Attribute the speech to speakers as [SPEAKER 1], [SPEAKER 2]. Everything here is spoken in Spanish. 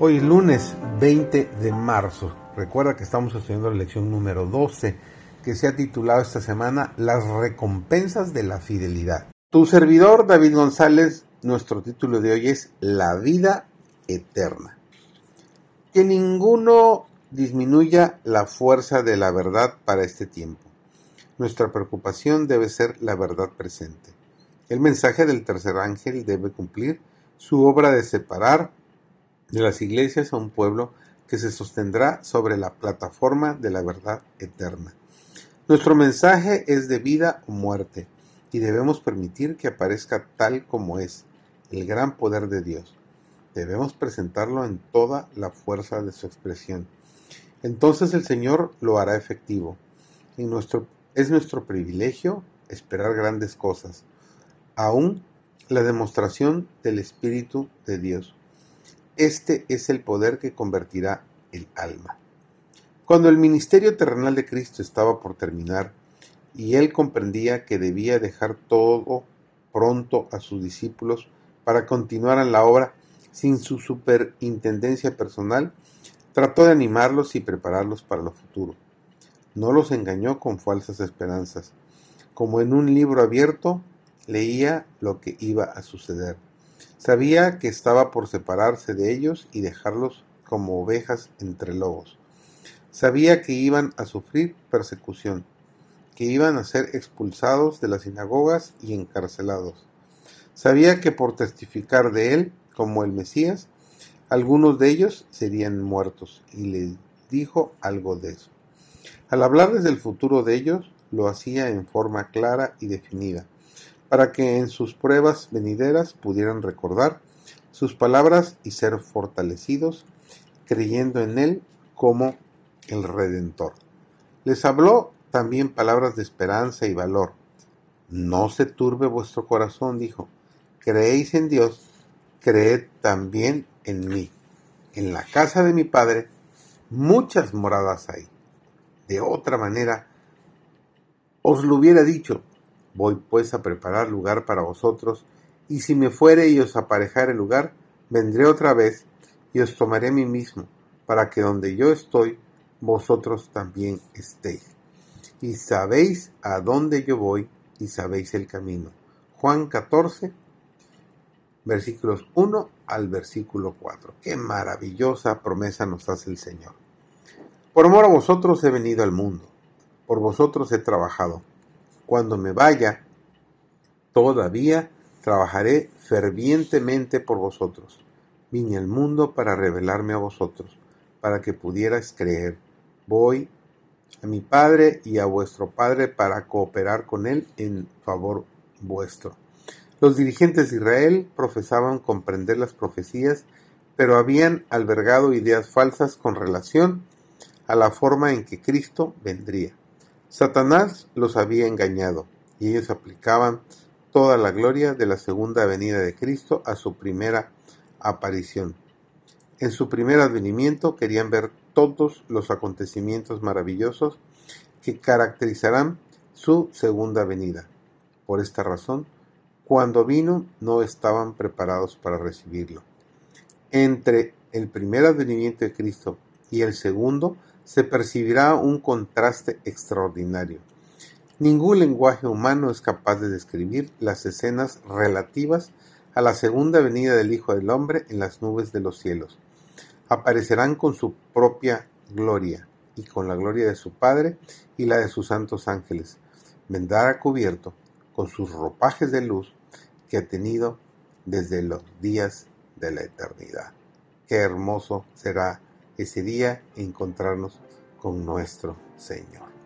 [SPEAKER 1] Hoy es lunes 20 de marzo. Recuerda que estamos estudiando la lección número 12 que se ha titulado esta semana Las recompensas de la fidelidad. Tu servidor David González, nuestro título de hoy es La vida eterna. Que ninguno disminuya la fuerza de la verdad para este tiempo. Nuestra preocupación debe ser la verdad presente. El mensaje del tercer ángel debe cumplir su obra de separar de las iglesias a un pueblo que se sostendrá sobre la plataforma de la verdad eterna. Nuestro mensaje es de vida o muerte y debemos permitir que aparezca tal como es, el gran poder de Dios. Debemos presentarlo en toda la fuerza de su expresión. Entonces el Señor lo hará efectivo. es nuestro privilegio esperar grandes cosas, aún la demostración del Espíritu de Dios. Este es el poder que convertirá el alma. Cuando el ministerio terrenal de Cristo estaba por terminar, y él comprendía que debía dejar todo pronto a sus discípulos para continuar en la obra sin su superintendencia personal, trató de animarlos y prepararlos para lo futuro. No los engañó con falsas esperanzas. Como en un libro abierto, leía lo que iba a suceder. Sabía que estaba por separarse de ellos y dejarlos como ovejas entre lobos. Sabía que iban a sufrir persecución, que iban a ser expulsados de las sinagogas y encarcelados. Sabía que por testificar de él como el Mesías, algunos de ellos serían muertos, y les dijo algo de eso. Al hablarles del futuro de ellos, lo hacía en forma clara y definida para que en sus pruebas venideras pudieran recordar sus palabras y ser fortalecidos, creyendo en Él como el Redentor. Les habló también palabras de esperanza y valor. No se turbe vuestro corazón, dijo. Creéis en Dios, creed también en mí. En la casa de mi Padre muchas moradas hay. De otra manera, os lo hubiera dicho, Voy pues a preparar lugar para vosotros, y si me fuere y os aparejar el lugar, vendré otra vez y os tomaré a mí mismo, para que donde yo estoy, vosotros también estéis. Y sabéis a dónde yo voy y sabéis el camino. Juan 14, versículos 1 al versículo 4. Qué maravillosa promesa nos hace el Señor. Por amor a vosotros he venido al mundo, por vosotros he trabajado cuando me vaya, todavía trabajaré fervientemente por vosotros. Vine al mundo para revelarme a vosotros, para que pudierais creer. Voy a mi Padre y a vuestro Padre para cooperar con Él en favor vuestro. Los dirigentes de Israel profesaban comprender las profecías, pero habían albergado ideas falsas con relación a la forma en que Cristo vendría. Satanás los había engañado, y ellos aplicaban toda la gloria de la segunda venida de Cristo a su primera aparición. En su primer advenimiento querían ver todos los acontecimientos maravillosos que caracterizarán su segunda venida. Por esta razón, cuando vino no estaban preparados para recibirlo. Entre el primer advenimiento de Cristo y el segundo se percibirá un contraste extraordinario. Ningún lenguaje humano es capaz de describir las escenas relativas a la segunda venida del Hijo del Hombre en las nubes de los cielos. Aparecerán con su propia gloria y con la gloria de su Padre y la de sus santos ángeles. Vendrá cubierto con sus ropajes de luz que ha tenido desde los días de la eternidad. Qué hermoso será ese día encontrarnos con nuestro Señor.